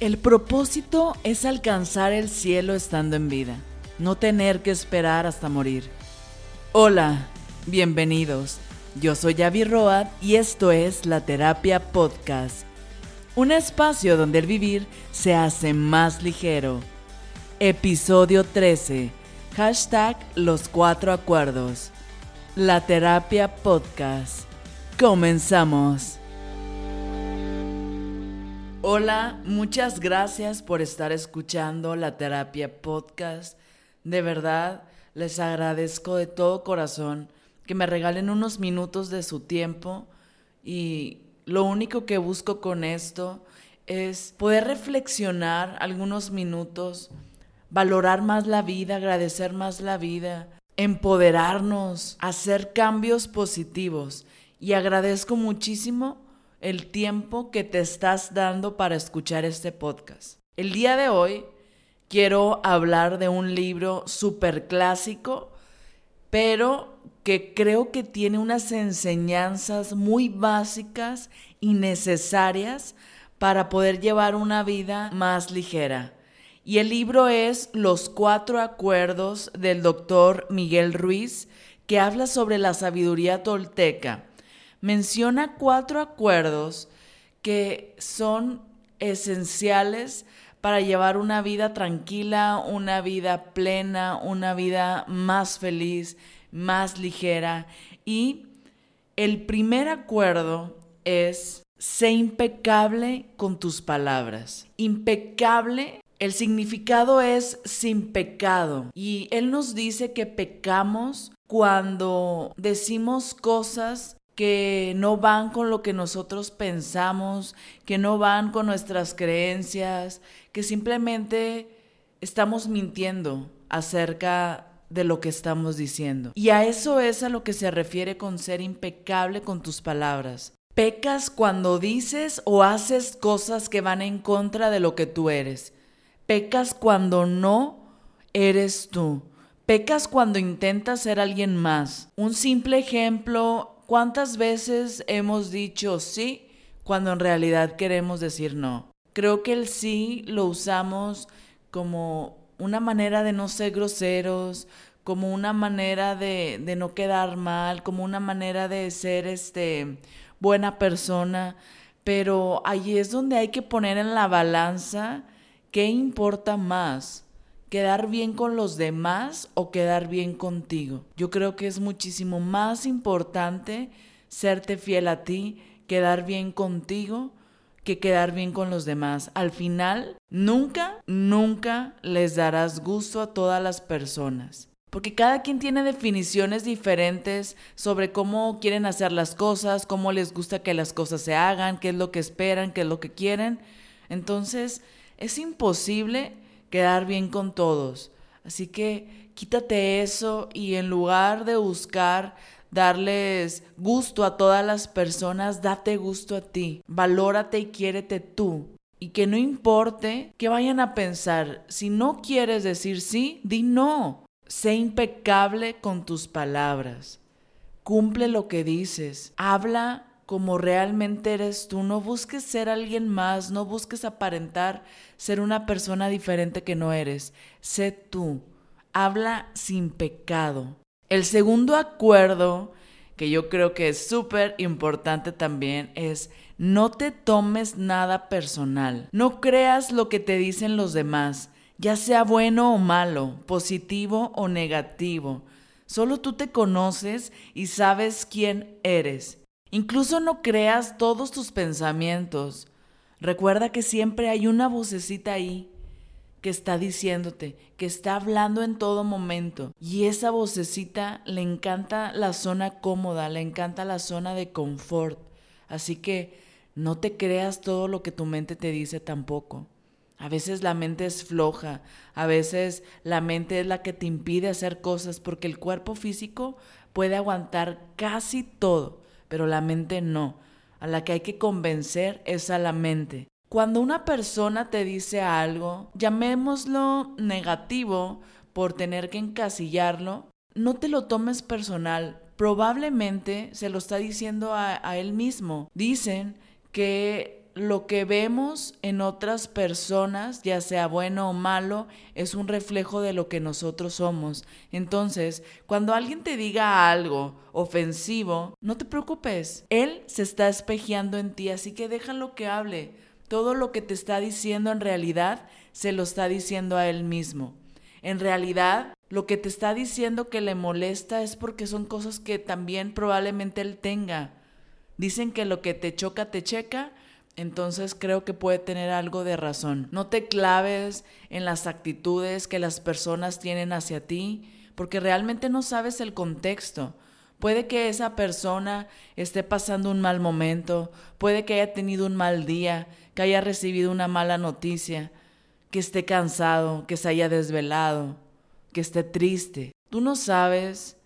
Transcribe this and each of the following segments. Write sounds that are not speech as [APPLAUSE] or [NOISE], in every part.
El propósito es alcanzar el cielo estando en vida, no tener que esperar hasta morir. Hola, bienvenidos. Yo soy Javi Road y esto es La Terapia Podcast, un espacio donde el vivir se hace más ligero. Episodio 13. Hashtag Los Cuatro Acuerdos. La Terapia Podcast. Comenzamos. Hola, muchas gracias por estar escuchando la terapia podcast. De verdad, les agradezco de todo corazón que me regalen unos minutos de su tiempo y lo único que busco con esto es poder reflexionar algunos minutos, valorar más la vida, agradecer más la vida, empoderarnos, hacer cambios positivos y agradezco muchísimo el tiempo que te estás dando para escuchar este podcast. El día de hoy quiero hablar de un libro súper clásico, pero que creo que tiene unas enseñanzas muy básicas y necesarias para poder llevar una vida más ligera. Y el libro es Los cuatro acuerdos del doctor Miguel Ruiz, que habla sobre la sabiduría tolteca menciona cuatro acuerdos que son esenciales para llevar una vida tranquila, una vida plena, una vida más feliz, más ligera. Y el primer acuerdo es, sé impecable con tus palabras. Impecable, el significado es sin pecado. Y Él nos dice que pecamos cuando decimos cosas que no van con lo que nosotros pensamos, que no van con nuestras creencias, que simplemente estamos mintiendo acerca de lo que estamos diciendo. Y a eso es a lo que se refiere con ser impecable con tus palabras. Pecas cuando dices o haces cosas que van en contra de lo que tú eres. Pecas cuando no eres tú. Pecas cuando intentas ser alguien más. Un simple ejemplo ¿Cuántas veces hemos dicho sí cuando en realidad queremos decir no? Creo que el sí lo usamos como una manera de no ser groseros, como una manera de, no quedar mal, como una manera de ser este buena persona, pero ahí es donde hay que poner en la balanza qué importa más, quedar bien con los demás o quedar bien contigo. Yo creo que es muchísimo más importante serte fiel a ti, quedar bien contigo, que quedar bien con los demás. Al final, nunca, nunca les darás gusto a todas las personas. Porque cada quien tiene definiciones diferentes sobre cómo quieren hacer las cosas, cómo les gusta que las cosas se hagan, qué es lo que esperan, qué es lo que quieren. Entonces, es imposible quedar bien con todos. Así que quítate eso y en lugar de buscar darles gusto a todas las personas, date gusto a ti. Valórate y quiérete tú. Y que no importe que vayan a pensar, si no quieres decir sí, di no. Sé impecable con tus palabras. Cumple lo que dices. Habla como realmente eres tú. No busques ser alguien más, no busques aparentar ser una persona diferente que no eres. Sé tú. Habla sin pecado. El segundo acuerdo, que yo creo que es súper importante también, es no te tomes nada personal. No creas lo que te dicen los demás, ya sea bueno o malo, positivo o negativo. Solo tú te conoces y sabes quién eres. Incluso no creas todos tus pensamientos. Recuerda que siempre hay una vocecita ahí que está diciéndote, que está hablando en todo momento. Y esa vocecita le encanta la zona cómoda, le encanta la zona de confort. Así que no te creas todo lo que tu mente te dice tampoco. A veces la mente es floja, a veces la mente es la que te impide hacer cosas porque el cuerpo físico puede aguantar casi todo pero la mente no. A la que hay que convencer es a la mente. Cuando una persona te dice algo, llamémoslo negativo por tener que encasillarlo, no te lo tomes personal. Probablemente se lo está diciendo a, a él mismo. Dicen que lo que vemos en otras personas, ya sea bueno o malo, es un reflejo de lo que nosotros somos. Entonces, cuando alguien te diga algo ofensivo, no te preocupes. Él se está espejeando en ti, así que déjalo que hable. Todo lo que te está diciendo en realidad se lo está diciendo a él mismo. En realidad, lo que te está diciendo que le molesta es porque son cosas que también probablemente él tenga. Dicen que lo que te choca te checa, entonces creo que puede tener algo de razón. No te claves en las actitudes que las personas tienen hacia ti, porque realmente no sabes el contexto. Puede que esa persona esté pasando un mal momento, puede que haya tenido un mal día, que haya recibido una mala noticia, que esté cansado, que se haya desvelado, que esté triste. Tú no sabes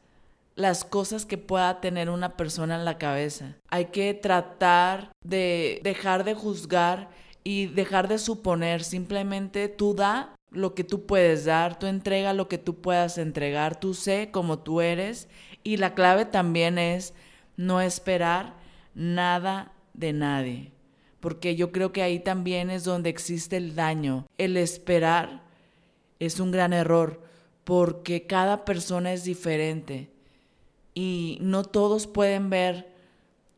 las cosas que pueda tener una persona en la cabeza. Hay que tratar de dejar de juzgar y dejar de suponer. Simplemente tú da lo que tú puedes dar, tú entrega lo que tú puedas entregar, tú sé como tú eres y la clave también es no esperar nada de nadie porque yo creo que ahí también es donde existe el daño. El esperar es un gran error, porque cada persona es diferente y no todos pueden ver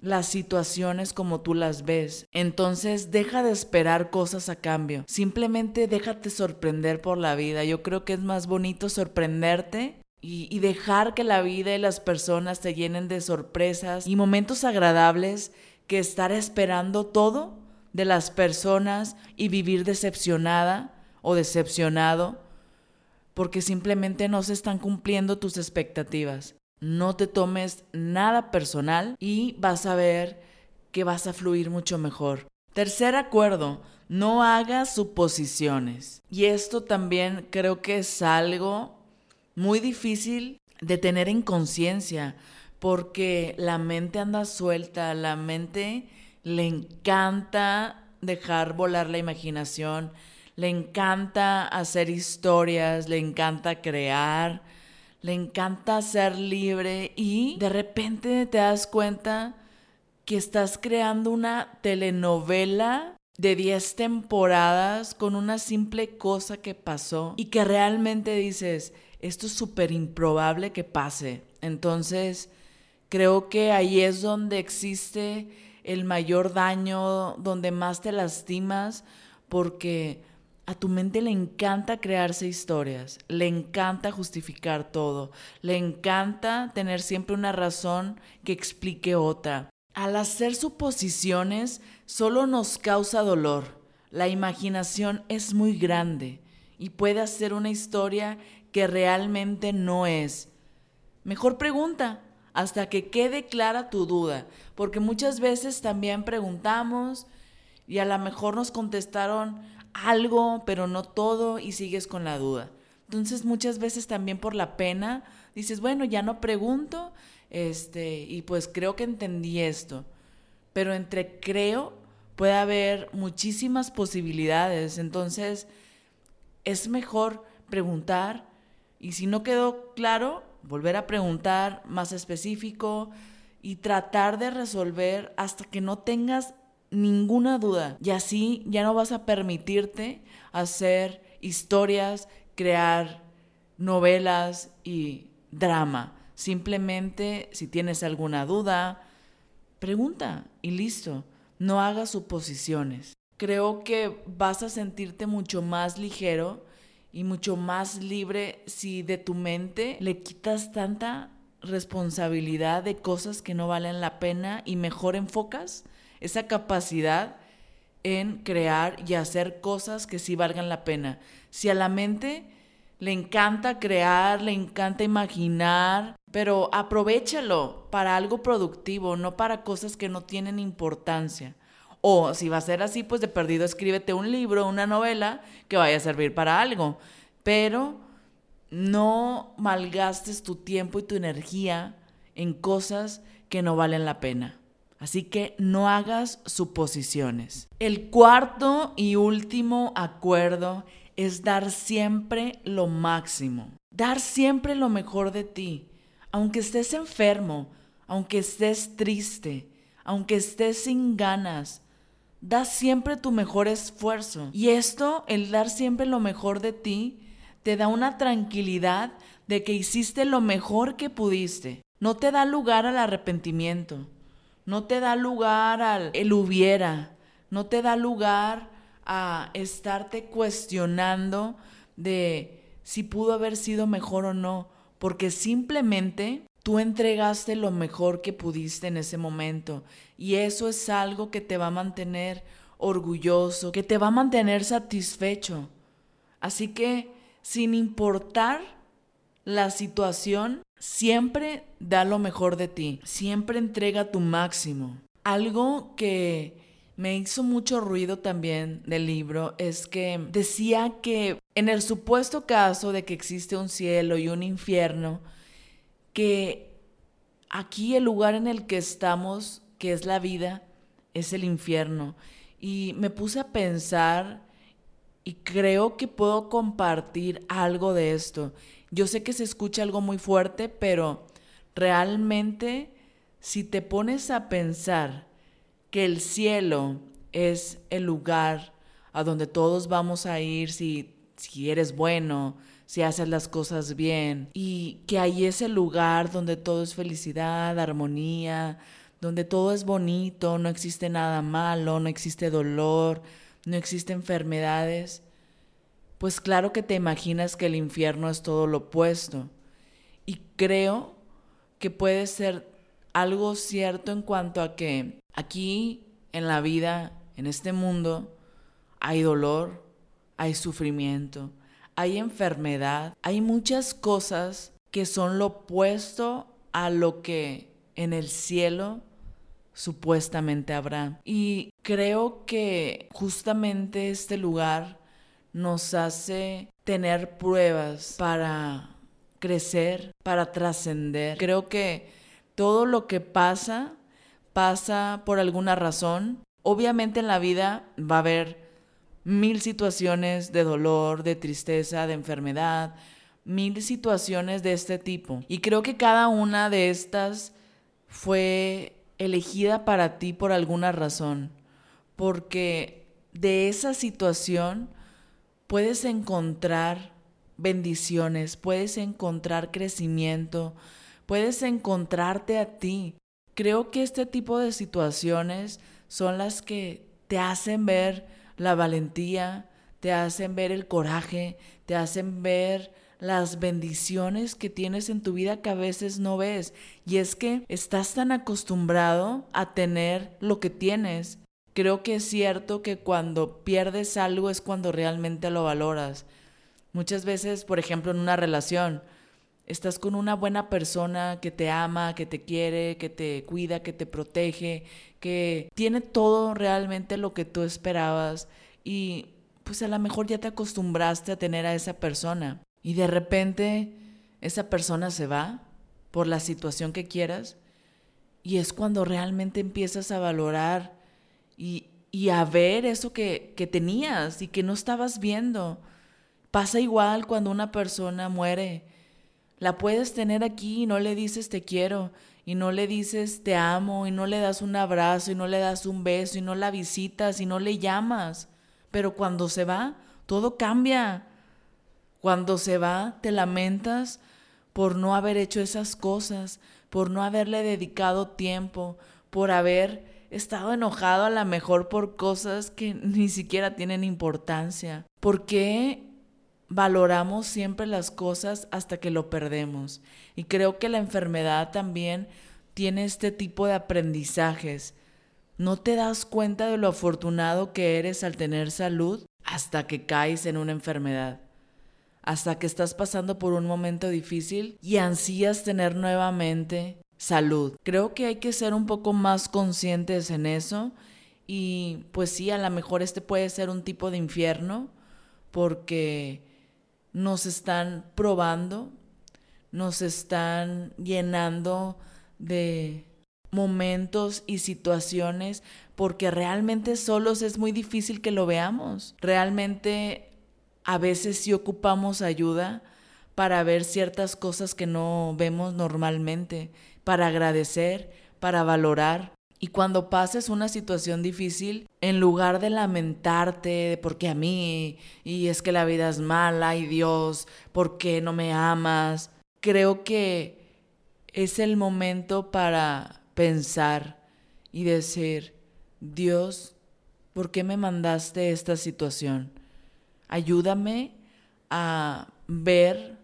las situaciones como tú las ves. Entonces deja de esperar cosas a cambio. Simplemente déjate sorprender por la vida. Yo creo que es más bonito sorprenderte y, y, dejar que la vida y las personas te llenen de sorpresas y momentos agradables que estar esperando todo de las personas y vivir decepcionada o decepcionado porque simplemente no se están cumpliendo tus expectativas. No te tomes nada personal y vas a ver que vas a fluir mucho mejor. Tercer acuerdo, no hagas suposiciones. Y esto también creo que es algo muy difícil de tener en conciencia porque la mente anda suelta, la mente le encanta dejar volar la imaginación, le encanta hacer historias, le encanta crear, le encanta ser libre y de repente te das cuenta que estás creando una telenovela de 10 temporadas con una simple cosa que pasó y que realmente dices, esto es súper improbable que pase. Entonces, creo que ahí es donde existe el mayor daño, donde más te lastimas, porque a tu mente le encanta crearse historias, le encanta justificar todo, le encanta tener siempre una razón que explique otra. Al hacer suposiciones solo nos causa dolor. La imaginación es muy grande y puede hacer una historia que realmente no es. Mejor pregunta hasta que quede clara tu duda, porque muchas veces también preguntamos y a lo mejor nos contestaron algo, pero no todo y sigues con la duda. Entonces muchas veces también por la pena dices, bueno, ya no pregunto, este, y pues creo que entendí esto. Pero entre creo puede haber muchísimas posibilidades, entonces es mejor preguntar y si no quedó claro, volver a preguntar más específico y tratar de resolver hasta que no tengas ninguna duda. Y así ya no vas a permitirte hacer historias, crear novelas y drama. Simplemente, si tienes alguna duda, pregunta y listo. No hagas suposiciones. Creo que vas a sentirte mucho más ligero y mucho más libre si de tu mente le quitas tanta responsabilidad de cosas que no valen la pena y mejor enfocas esa capacidad en crear y hacer cosas que sí valgan la pena. Si a la mente le encanta crear, le encanta imaginar, pero aprovechalo para algo productivo, no para cosas que no tienen importancia. O si va a ser así, pues de perdido escríbete un libro, una novela que vaya a servir para algo. Pero no malgastes tu tiempo y tu energía en cosas que no valen la pena. Así que no hagas suposiciones. El cuarto y último acuerdo es dar siempre lo máximo. Dar siempre lo mejor de ti. Aunque estés enfermo, aunque estés triste, aunque estés sin ganas, da siempre tu mejor esfuerzo. Y esto, el dar siempre lo mejor de ti, te da una tranquilidad de que hiciste lo mejor que pudiste. No te da lugar al arrepentimiento. No te da lugar al el hubiera. No te da lugar a estarte cuestionando de si pudo haber sido mejor o no, porque simplemente tú entregaste lo mejor que pudiste en ese momento y eso es algo que te va a mantener orgulloso, que te va a mantener satisfecho. Así que, sin importar la situación, siempre da lo mejor de ti, siempre entrega tu máximo. Algo que me hizo mucho ruido también del libro es que decía que en el supuesto caso de que existe un cielo y un infierno, que aquí el lugar en el que estamos, que es la vida, es el infierno. Y me puse a pensar y creo que puedo compartir algo de esto. Yo sé que se escucha algo muy fuerte, pero realmente si te pones a pensar que el cielo es el lugar a donde todos vamos a ir si, si eres bueno, si haces las cosas bien y que ahí es el lugar donde todo es felicidad, armonía, donde todo es bonito, no existe nada malo, no existe dolor, no existe enfermedades, pues claro que te imaginas que el infierno es todo lo opuesto. Y creo que puede ser algo cierto en cuanto a que aquí en la vida, en este mundo, hay dolor, hay sufrimiento, hay enfermedad, hay muchas cosas que son lo opuesto a lo que en el cielo supuestamente habrá. Y creo que justamente este lugar nos hace tener pruebas para crecer, para trascender. Creo que todo lo que pasa pasa por alguna razón. Obviamente en la vida va a haber mil situaciones de dolor, de tristeza, de enfermedad, mil situaciones de este tipo. Y creo que cada una de estas fue elegida para ti por alguna razón, porque de esa situación puedes encontrar bendiciones, puedes encontrar crecimiento, puedes encontrarte a ti. Creo que este tipo de situaciones son las que te hacen ver la valentía, te hacen ver el coraje, te hacen ver las bendiciones que tienes en tu vida que a veces no ves. Y es que estás tan acostumbrado a tener lo que tienes. Creo que es cierto que cuando pierdes algo es cuando realmente lo valoras. Muchas veces, por ejemplo, en una relación, estás con una buena persona que te ama, que te quiere, que te cuida, que te protege, que tiene todo realmente lo que tú esperabas y pues a lo mejor ya te acostumbraste a tener a esa persona y de repente esa persona se va por la situación que quieras y es cuando realmente empiezas a valorar y, a ver eso que, que tenías y que no estabas viendo. Pasa igual cuando una persona muere la puedes tener aquí y no le dices te quiero, y no le dices te amo, y no le das un abrazo, y no le das un beso, y no la visitas, y no le llamas. Pero cuando se va, todo cambia. Cuando se va, te lamentas por no haber hecho esas cosas, por no haberle dedicado tiempo, por haber estado enojado a lo mejor por cosas que [LAUGHS] ni siquiera tienen importancia. ¿Por qué valoramos siempre las cosas hasta que lo perdemos. Y creo que la enfermedad también tiene este tipo de aprendizajes. No te das cuenta de lo afortunado que eres al tener salud hasta que caes en una enfermedad, hasta que estás pasando por un momento difícil y ansías tener nuevamente salud. Creo que hay que ser un poco más conscientes en eso y pues sí, a lo mejor este puede ser un tipo de infierno porque nos están probando, nos están llenando de momentos y situaciones porque realmente solos es muy difícil que lo veamos. Realmente a veces sí ocupamos ayuda para ver ciertas cosas que no vemos normalmente, para agradecer, para valorar. Y cuando pases una situación difícil, en lugar de lamentarte de por qué a mí, y es que la vida es mala, y Dios, ¿por qué no me amas? Creo que es el momento para pensar y decir, Dios, ¿por qué me mandaste esta situación? Ayúdame a ver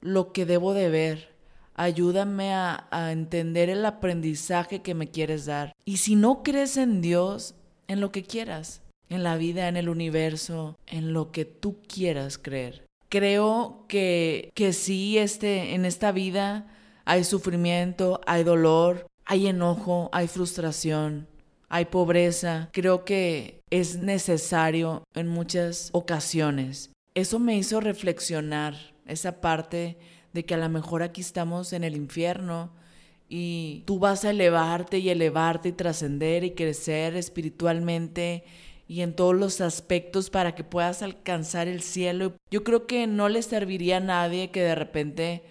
lo que debo de ver Ayúdame a, entender el aprendizaje que me quieres dar. Y si no crees en Dios, en lo que quieras, en la vida, en el universo, en lo que tú quieras creer. Creo que, que sí, este, en esta vida hay sufrimiento, hay dolor, hay enojo, hay frustración, hay pobreza. Creo que es necesario en muchas ocasiones. Eso me hizo reflexionar esa parte de que a lo mejor aquí estamos en el infierno y tú vas a elevarte y elevarte y trascender y crecer espiritualmente y en todos los aspectos para que puedas alcanzar el cielo. Yo creo que no le serviría a nadie que de repente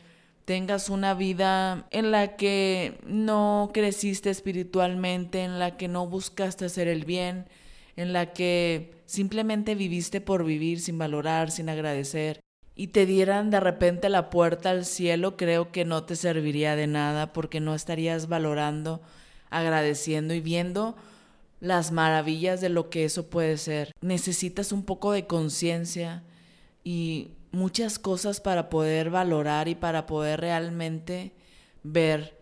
tengas una vida en la que no creciste espiritualmente, en la que no buscaste hacer el bien, en la que simplemente viviste por vivir sin valorar, sin agradecer y te dieran de repente la puerta al cielo, creo que no te serviría de nada porque no estarías valorando, agradeciendo y viendo las maravillas de lo que eso puede ser. Necesitas un poco de conciencia y muchas cosas para poder valorar y para poder realmente ver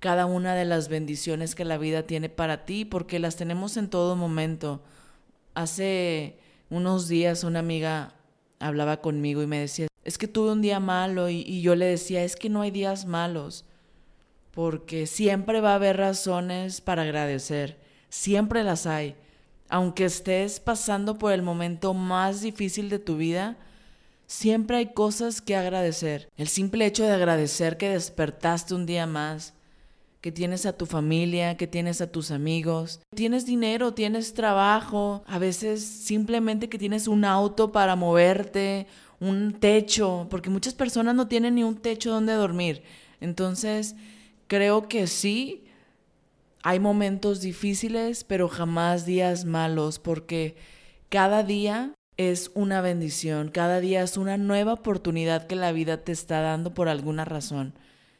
cada una de las bendiciones que la vida tiene para ti, porque las tenemos en todo momento. Hace unos días una amiga hablaba conmigo y me decía, es que tuve un día malo y, yo le decía, es que no hay días malos, porque siempre va a haber razones para agradecer, siempre las hay. Aunque estés pasando por el momento más difícil de tu vida, siempre hay cosas que agradecer. El simple hecho de agradecer que despertaste un día más, que tienes a tu familia, que tienes a tus amigos, tienes dinero, tienes trabajo, a veces simplemente que tienes un auto para moverte, un techo, porque muchas personas no tienen ni un techo donde dormir. Entonces, creo que sí, hay momentos difíciles, pero jamás días malos, porque cada día es una bendición, cada día es una nueva oportunidad que la vida te está dando por alguna razón.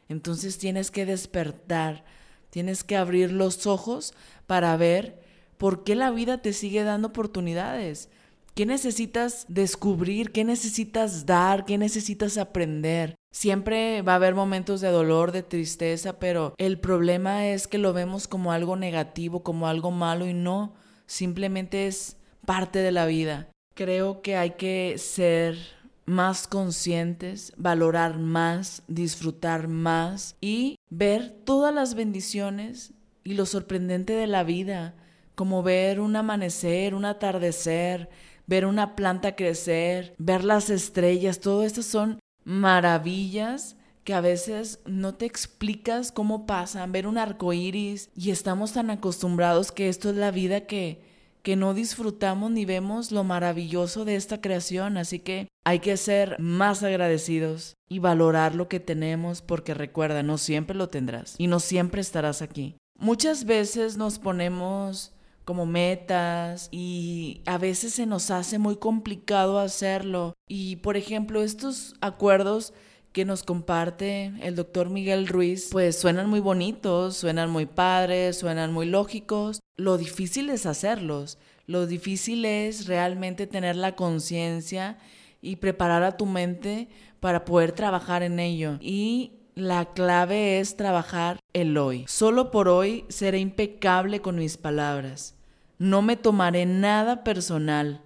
Entonces tienes que despertar, tienes que abrir los ojos para ver por qué la vida te sigue dando oportunidades. ¿Qué necesitas descubrir? ¿Qué necesitas dar? ¿Qué necesitas aprender? Siempre va a haber momentos de dolor, de tristeza, pero el problema es que lo vemos como algo negativo, como algo malo y no, simplemente es parte de la vida. Creo que hay que ser más conscientes, valorar más, disfrutar más y ver todas las bendiciones y lo sorprendente de la vida, como ver un amanecer, un atardecer, ver una planta crecer, ver las estrellas, todo esto son maravillas que a veces no te explicas cómo pasan, ver un arco iris y estamos tan acostumbrados que esto es la vida que que no disfrutamos ni vemos lo maravilloso de esta creación, así que hay que ser más agradecidos y valorar lo que tenemos porque recuerda, no siempre lo tendrás y no siempre estarás aquí. Muchas veces nos ponemos como metas y a veces se nos hace muy complicado hacerlo y por ejemplo estos acuerdos que nos comparte el doctor Miguel Ruiz, pues suenan muy bonitos, suenan muy padres, suenan muy lógicos. Lo difícil es hacerlos. Lo difícil es realmente tener la conciencia y preparar a tu mente para poder trabajar en ello. Y la clave es trabajar el hoy. Solo por hoy seré impecable con mis palabras. No me tomaré nada personal.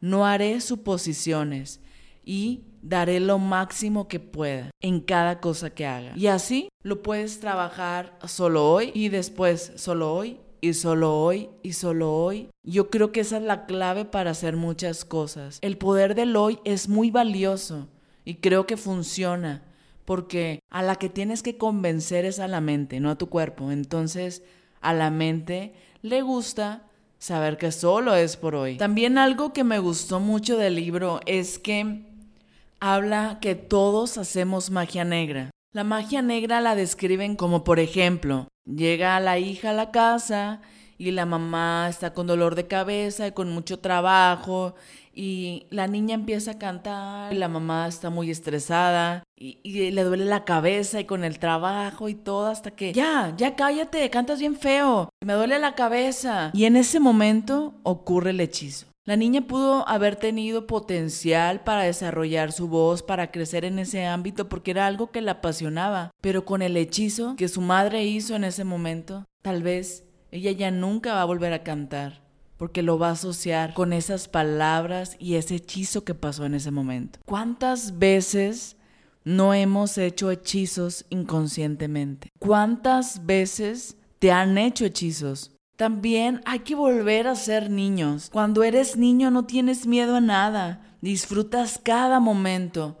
No haré suposiciones. Y daré lo máximo que pueda en cada cosa que haga. Y así lo puedes trabajar solo hoy y después solo hoy y solo hoy y solo hoy. Yo creo que esa es la clave para hacer muchas cosas. El poder del hoy es muy valioso y creo que funciona porque a la que tienes que convencer es a la mente, no a tu cuerpo. Entonces, a la mente le gusta saber que solo es por hoy. También algo que me gustó mucho del libro es que habla que todos hacemos magia negra. La magia negra la describen como, por ejemplo, Llega la hija a la casa y la mamá está con dolor de cabeza y con mucho trabajo y la niña empieza a cantar y la mamá está muy estresada y, le duele la cabeza y con el trabajo y todo hasta que ya, ya cállate, cantas bien feo, me duele la cabeza. Y en ese momento ocurre el hechizo. La niña pudo haber tenido potencial para desarrollar su voz, para crecer en ese ámbito, porque era algo que la apasionaba, pero con el hechizo que su madre hizo en ese momento, tal vez ella ya nunca va a volver a cantar, porque lo va a asociar con esas palabras y ese hechizo que pasó en ese momento. ¿Cuántas veces no hemos hecho hechizos inconscientemente? ¿Cuántas veces te han hecho hechizos? También hay que volver a ser niños. Cuando eres niño no tienes miedo a nada, disfrutas cada momento,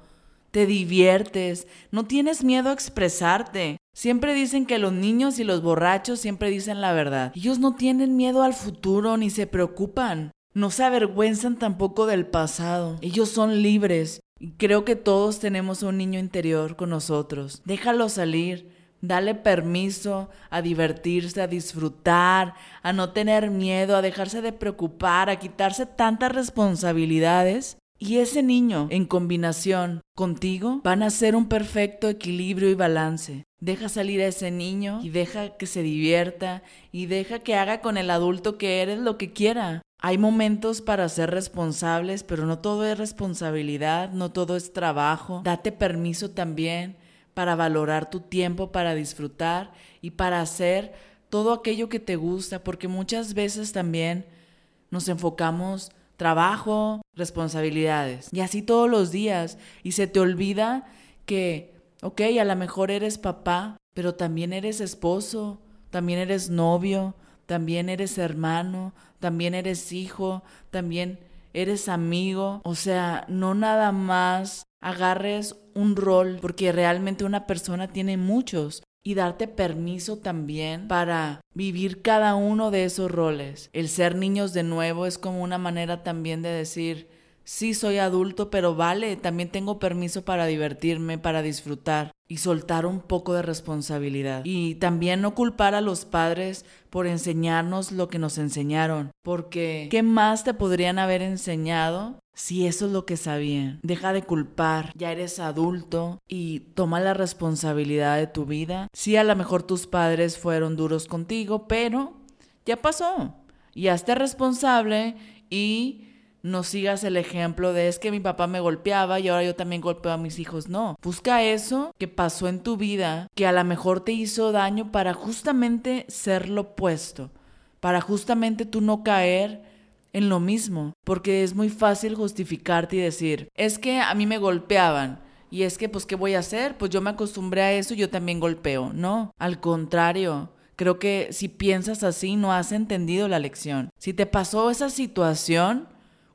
te diviertes, no tienes miedo a expresarte. Siempre dicen que los niños y los borrachos siempre dicen la verdad. Ellos no tienen miedo al futuro ni se preocupan. No se avergüenzan tampoco del pasado. Ellos son libres. Y creo que todos tenemos un niño interior con nosotros. Déjalo salir. Dale permiso a divertirse, a disfrutar, a no tener miedo, a dejarse de preocupar, a quitarse tantas responsabilidades y ese niño, en combinación contigo, van a ser un perfecto equilibrio y balance. Deja salir a ese niño y deja que se divierta y deja que haga con el adulto que eres lo que quiera. Hay momentos para ser responsables, pero no todo es responsabilidad, no todo es trabajo. Date permiso también para valorar tu tiempo, para disfrutar y para hacer todo aquello que te gusta, porque muchas veces también nos enfocamos trabajo, responsabilidades. Y así todos los días. Y se te olvida que, ok, a lo mejor eres papá, pero también eres esposo, también eres novio, también eres hermano, también eres hijo, también eres amigo. O sea, no nada más agarres un rol, porque realmente una persona tiene muchos y darte permiso también para vivir cada uno de esos roles. El ser niños de nuevo es como una manera también de decir, sí soy adulto, pero vale, también tengo permiso para divertirme, para disfrutar y soltar un poco de responsabilidad. Y también no culpar a los padres por enseñarnos lo que nos enseñaron, porque ¿qué más te podrían haber enseñado si eso es lo que sabían. Deja de culpar, ya eres adulto y toma la responsabilidad de tu vida. Sí, a lo mejor tus padres fueron duros contigo, pero ya pasó. Y hazte responsable y no sigas el ejemplo de es que mi papá me golpeaba y ahora yo también golpeo a mis hijos. No, busca eso que pasó en tu vida, que a lo mejor te hizo daño para justamente ser lo opuesto, para justamente tú no caer en lo mismo, porque es muy fácil justificarte y decir, es que a mí me golpeaban. Y es que, pues, ¿qué voy a hacer? Pues yo me acostumbré a eso y yo también golpeo. No, al contrario. Creo que si piensas así no has entendido la lección. Si te pasó esa situación,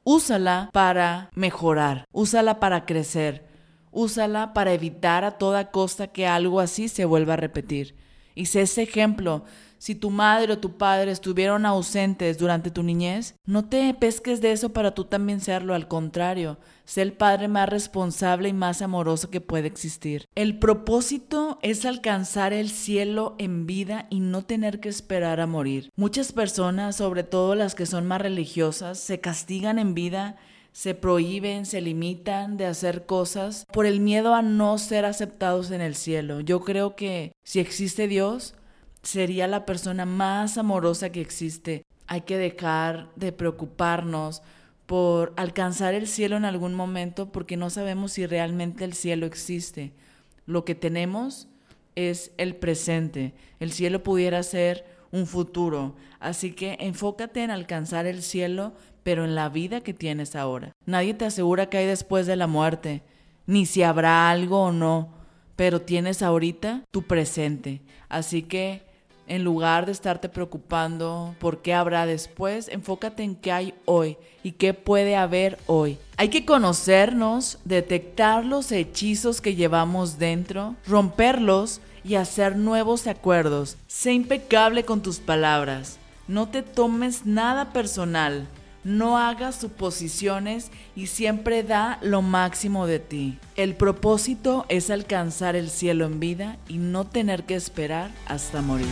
úsala para mejorar, úsala para crecer, úsala para evitar a toda costa que algo así se vuelva a repetir. Y sé ese ejemplo si tu madre o tu padre estuvieron ausentes durante tu niñez, no te pesques de eso para tú también serlo, al contrario, sé el padre más responsable y más amoroso que puede existir. El propósito es alcanzar el cielo en vida y no tener que esperar a morir. Muchas personas, sobre todo las que son más religiosas, se castigan en vida se prohíben, se limitan de hacer cosas por el miedo a no ser aceptados en el cielo. Yo creo que si existe Dios, sería la persona más amorosa que existe. Hay que dejar de preocuparnos por alcanzar el cielo en algún momento porque no sabemos si realmente el cielo existe. Lo que tenemos es el presente. El cielo pudiera ser un futuro. Así que enfócate en alcanzar el cielo, pero en la vida que tienes ahora. Nadie te asegura que hay después de la muerte, ni si habrá algo o no, pero tienes ahorita tu presente. Así que en lugar de estarte preocupando por qué habrá después, enfócate en qué hay hoy y qué puede haber hoy. Hay que conocernos, detectar los hechizos que llevamos dentro, romperlos y hacer nuevos acuerdos. Sé impecable con tus palabras. No te tomes nada personal. No hagas suposiciones y siempre da lo máximo de ti. El propósito es alcanzar el cielo en vida y no tener que esperar hasta morir.